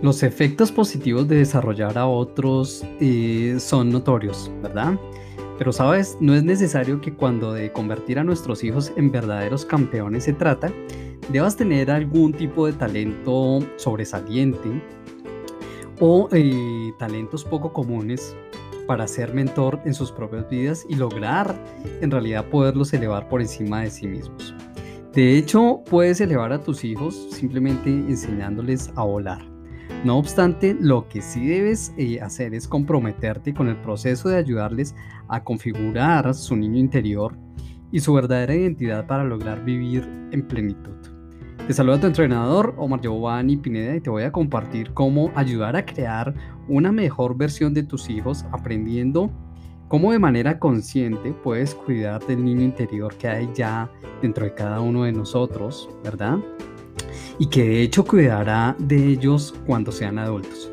Los efectos positivos de desarrollar a otros eh, son notorios, ¿verdad? Pero sabes, no es necesario que cuando de convertir a nuestros hijos en verdaderos campeones se trata, debas tener algún tipo de talento sobresaliente o eh, talentos poco comunes para ser mentor en sus propias vidas y lograr en realidad poderlos elevar por encima de sí mismos. De hecho, puedes elevar a tus hijos simplemente enseñándoles a volar. No obstante, lo que sí debes eh, hacer es comprometerte con el proceso de ayudarles a configurar su niño interior y su verdadera identidad para lograr vivir en plenitud. Te saluda tu entrenador Omar Giovanni Pineda y te voy a compartir cómo ayudar a crear una mejor versión de tus hijos aprendiendo cómo de manera consciente puedes cuidar del niño interior que hay ya dentro de cada uno de nosotros, ¿verdad? Y que de hecho cuidará de ellos cuando sean adultos,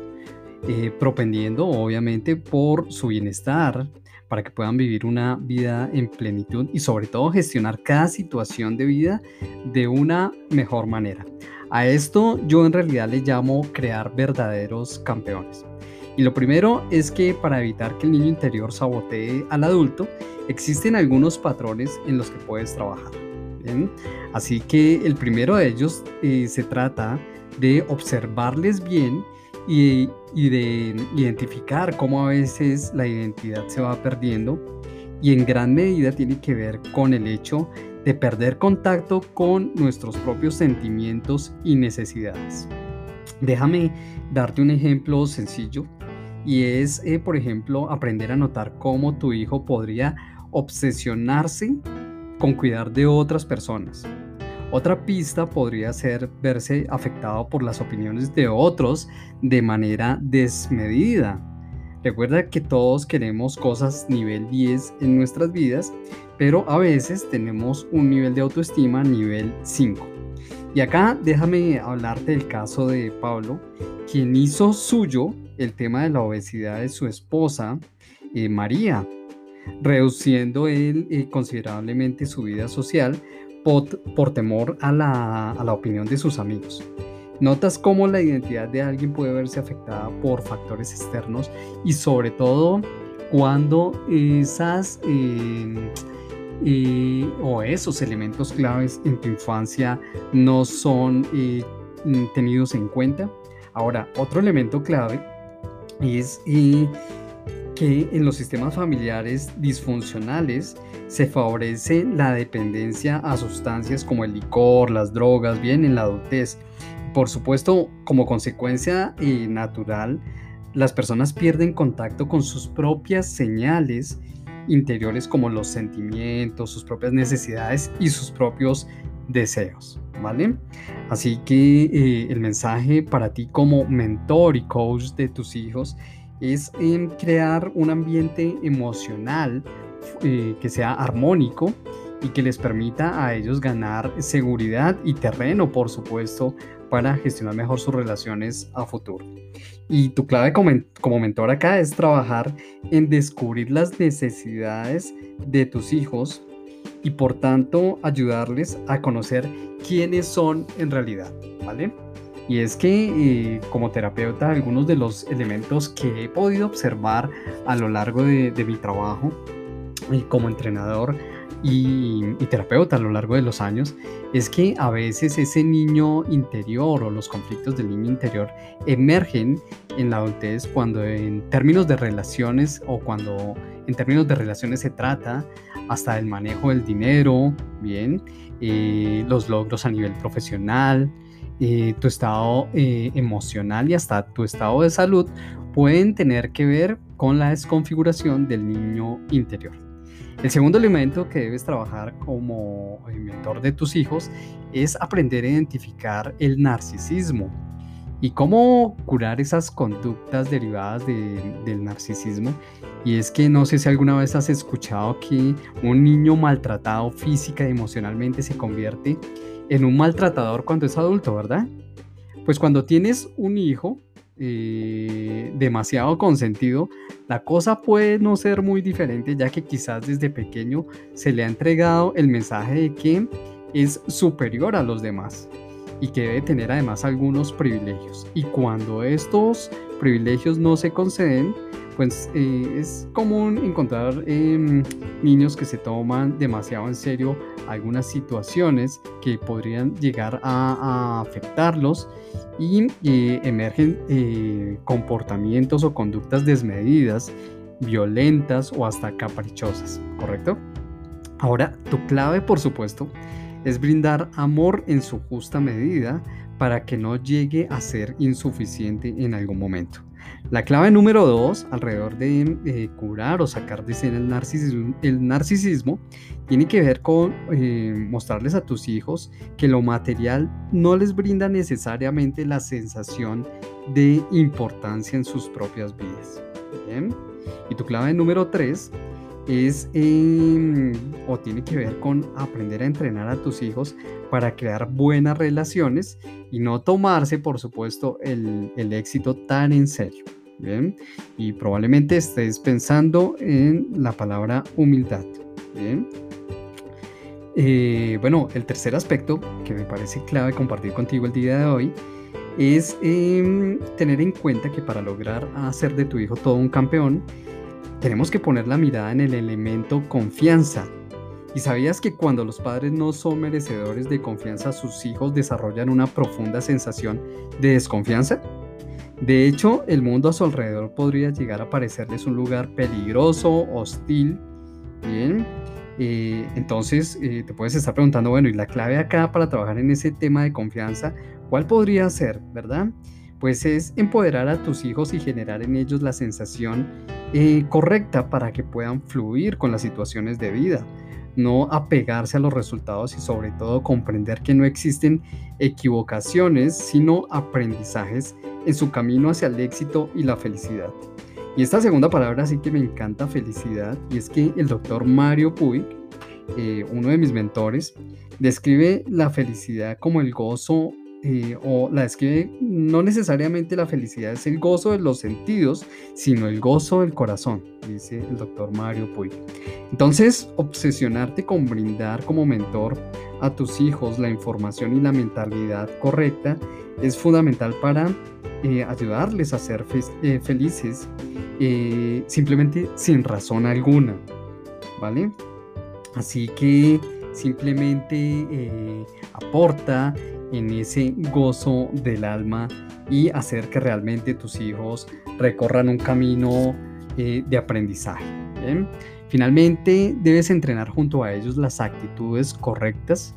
eh, propendiendo obviamente por su bienestar, para que puedan vivir una vida en plenitud y sobre todo gestionar cada situación de vida de una mejor manera. A esto yo en realidad le llamo crear verdaderos campeones. Y lo primero es que para evitar que el niño interior sabotee al adulto, existen algunos patrones en los que puedes trabajar. Así que el primero de ellos eh, se trata de observarles bien y, de identificar cómo a veces la identidad se va perdiendo y en gran medida tiene que ver con el hecho de perder contacto con nuestros propios sentimientos y necesidades. Déjame darte un ejemplo sencillo y es, eh, por ejemplo, aprender a notar cómo tu hijo podría obsesionarse con cuidar de otras personas. Otra pista podría ser verse afectado por las opiniones de otros de manera desmedida. Recuerda que todos queremos cosas nivel 10 en nuestras vidas, pero a veces tenemos un nivel de autoestima nivel 5. Y acá déjame hablarte del caso de Pablo, quien hizo suyo el tema de la obesidad de su esposa, eh, María, reduciendo él eh, considerablemente su vida social por, temor a la, a la, opinión de sus amigos. Notas cómo la identidad de alguien puede verse afectada por factores externos y sobre todo cuando esas em, eh, o esos elementos claves en tu infancia no son eh, tenidos en cuenta. Ahora, otro elemento clave es que en los sistemas familiares disfuncionales se favorece la dependencia a sustancias como el licor, las drogas, bien en la adultez. Por supuesto, como consecuencia eh, natural, las personas pierden contacto con sus propias señales interiores como los sentimientos, sus propias necesidades y sus propios deseos, ¿vale? Así que eh, el mensaje para ti como mentor y coach de tus hijos es en crear un ambiente emocional eh, que sea armónico y que les permita a ellos ganar seguridad y terreno, por supuesto, para gestionar mejor sus relaciones a futuro. Y tu clave como, como mentor acá es trabajar en descubrir las necesidades de tus hijos y por tanto ayudarles a conocer quiénes son en realidad, ¿vale? Y es que eh, como terapeuta, algunos de los elementos que he podido observar a lo largo de, mi trabajo y como entrenador y, terapeuta a lo largo de los años es que a veces ese niño interior o los conflictos del niño interior emergen en la adultez cuando en términos de relaciones o cuando en términos de relaciones se trata hasta el manejo del dinero, bien, eh, los logros a nivel profesional, eh, tu estado eh, emocional y hasta tu estado de salud pueden tener que ver con la desconfiguración del niño interior. El segundo elemento que debes trabajar como mentor de tus hijos es aprender a identificar el narcisismo y cómo curar esas conductas derivadas del narcisismo. Y es que no sé si alguna vez has escuchado que un niño maltratado física y emocionalmente se convierte en un maltratador cuando es adulto, ¿verdad? Pues cuando tienes un hijo eh, demasiado consentido, la cosa puede no ser muy diferente, ya que quizás desde pequeño se le ha entregado el mensaje de que es superior a los demás. y que debe tener además algunos privilegios. Y cuando estos privilegios no se conceden, pues eh, es común encontrar em, niños que se toman demasiado en serio algunas situaciones que podrían llegar a, afectarlos y eh, emergen eh, comportamientos o conductas desmedidas, violentas o hasta caprichosas, ¿correcto? Ahora, tu clave, por supuesto, es brindar amor en su justa medida para que no llegue a ser insuficiente en algún momento. La clave número dos, alrededor de curar o sacar de escena el narcisismo, el narcisismo tiene que ver con eh, mostrarles a tus hijos que lo material no les brinda necesariamente la sensación de importancia en sus propias vidas. Y tu clave número tres es em, o tiene que ver con aprender a entrenar a tus hijos para crear buenas relaciones y no tomarse, por supuesto, el, éxito tan en serio. Bien, y probablemente estés pensando en la palabra humildad. Bien. Eh, bueno, el tercer aspecto que me parece clave compartir contigo el día de hoy es em, tener en cuenta que para lograr hacer de tu hijo todo un campeón, tenemos que poner la mirada en el elemento confianza. ¿Y sabías que cuando los padres no son merecedores de confianza, sus hijos desarrollan una profunda sensación de desconfianza? De hecho, el mundo a su alrededor podría llegar a parecerles un lugar peligroso, hostil. Bien, eh, entonces eh, te puedes estar preguntando, bueno, ¿y la clave acá para trabajar en ese tema de confianza? ¿Cuál podría ser, verdad? Pues es empoderar a tus hijos y generar en ellos la sensación eh, correcta para que puedan fluir con las situaciones de vida, no apegarse a los resultados y sobre todo comprender que no existen equivocaciones, sino aprendizajes en su camino hacia el éxito y la felicidad. Y esta segunda palabra sí que me encanta, felicidad, y es que el doctor Mario Puig, eh, uno de mis mentores, describe la felicidad como el gozo eh, o la describe, no necesariamente la felicidad es el gozo de los sentidos, sino el gozo del corazón, dice el doctor Mario Puig. Entonces, obsesionarte con brindar como mentor a tus hijos la información y la mentalidad correcta es fundamental para eh, ayudarles a ser eh, felices simplemente sin razón alguna, ¿vale? Así que simplemente aporta en ese gozo del alma y hacer que realmente tus hijos recorran un camino eh, de aprendizaje. Finalmente, debes entrenar junto a ellos las actitudes correctas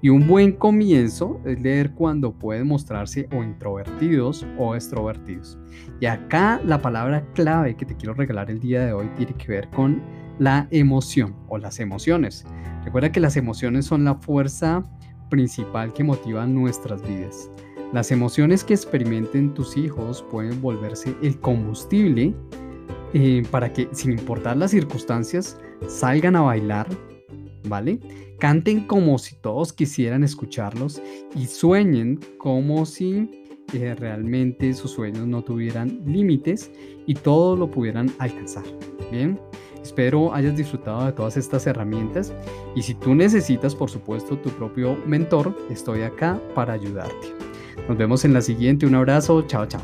y un buen comienzo es leer cuando pueden mostrarse o introvertidos o extrovertidos. Y acá la palabra clave que te quiero regalar el día de hoy tiene que ver con la emoción o las emociones. Recuerda que las emociones son la fuerza principal que motiva nuestras vidas. Las emociones que experimenten tus hijos pueden volverse el combustible eh, para que, sin importar las circunstancias, salgan a bailar, ¿vale? Canten como si todos quisieran escucharlos y sueñen como si eh, realmente sus sueños no tuvieran límites y todo lo pudieran alcanzar. Bien, Espero hayas disfrutado de todas estas herramientas y si tú necesitas, por supuesto, tu propio mentor, estoy acá para ayudarte. Nos vemos en la siguiente. Un abrazo. Chao, chao.